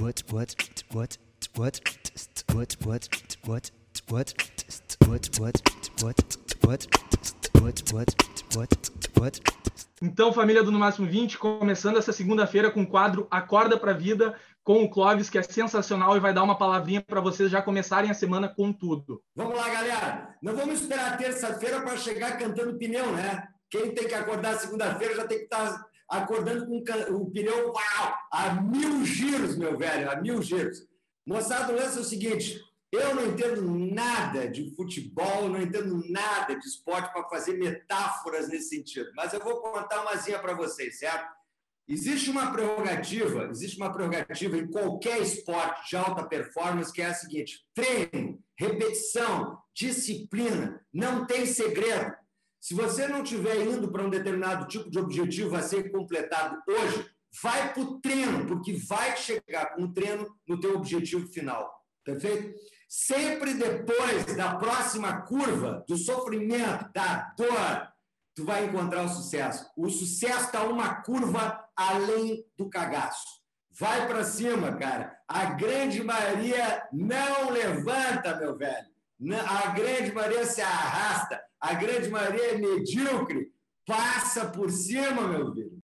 what what what what what what what what what what what what what what Então, família do No Máximo 20, começando essa segunda-feira com o quadro Acorda pra Vida com o Clóvis, que é sensacional e vai dar uma palavrinha para vocês já começarem a semana com tudo. Vamos lá, galera. Não vamos esperar terça-feira para chegar cantando pneu, né? Quem tem que acordar segunda-feira já tem que estar acordando com o pneu uau, a mil giros, meu velho, a mil giros. Moçada, o lance é o seguinte: eu não entendo nada de futebol, não entendo nada de esporte para fazer metáforas nesse sentido, mas eu vou contar umazinha para vocês, certo? Existe uma prerrogativa, existe uma prerrogativa em qualquer esporte de alta performance que é a seguinte: treino, repetição, disciplina, não tem segredo. Se você não estiver indo para um determinado tipo de objetivo a ser completado hoje, vai para o treino, porque vai chegar com o treino no teu objetivo final. Perfeito? Sempre depois da próxima curva, do sofrimento, da dor, tu vai encontrar o sucesso. O sucesso está uma curva além do cagaço. Vai para cima, cara. A grande maioria não levanta, meu velho. A grande maioria se arrasta. A grande maioria é medíocre. Passa por cima, meu filho.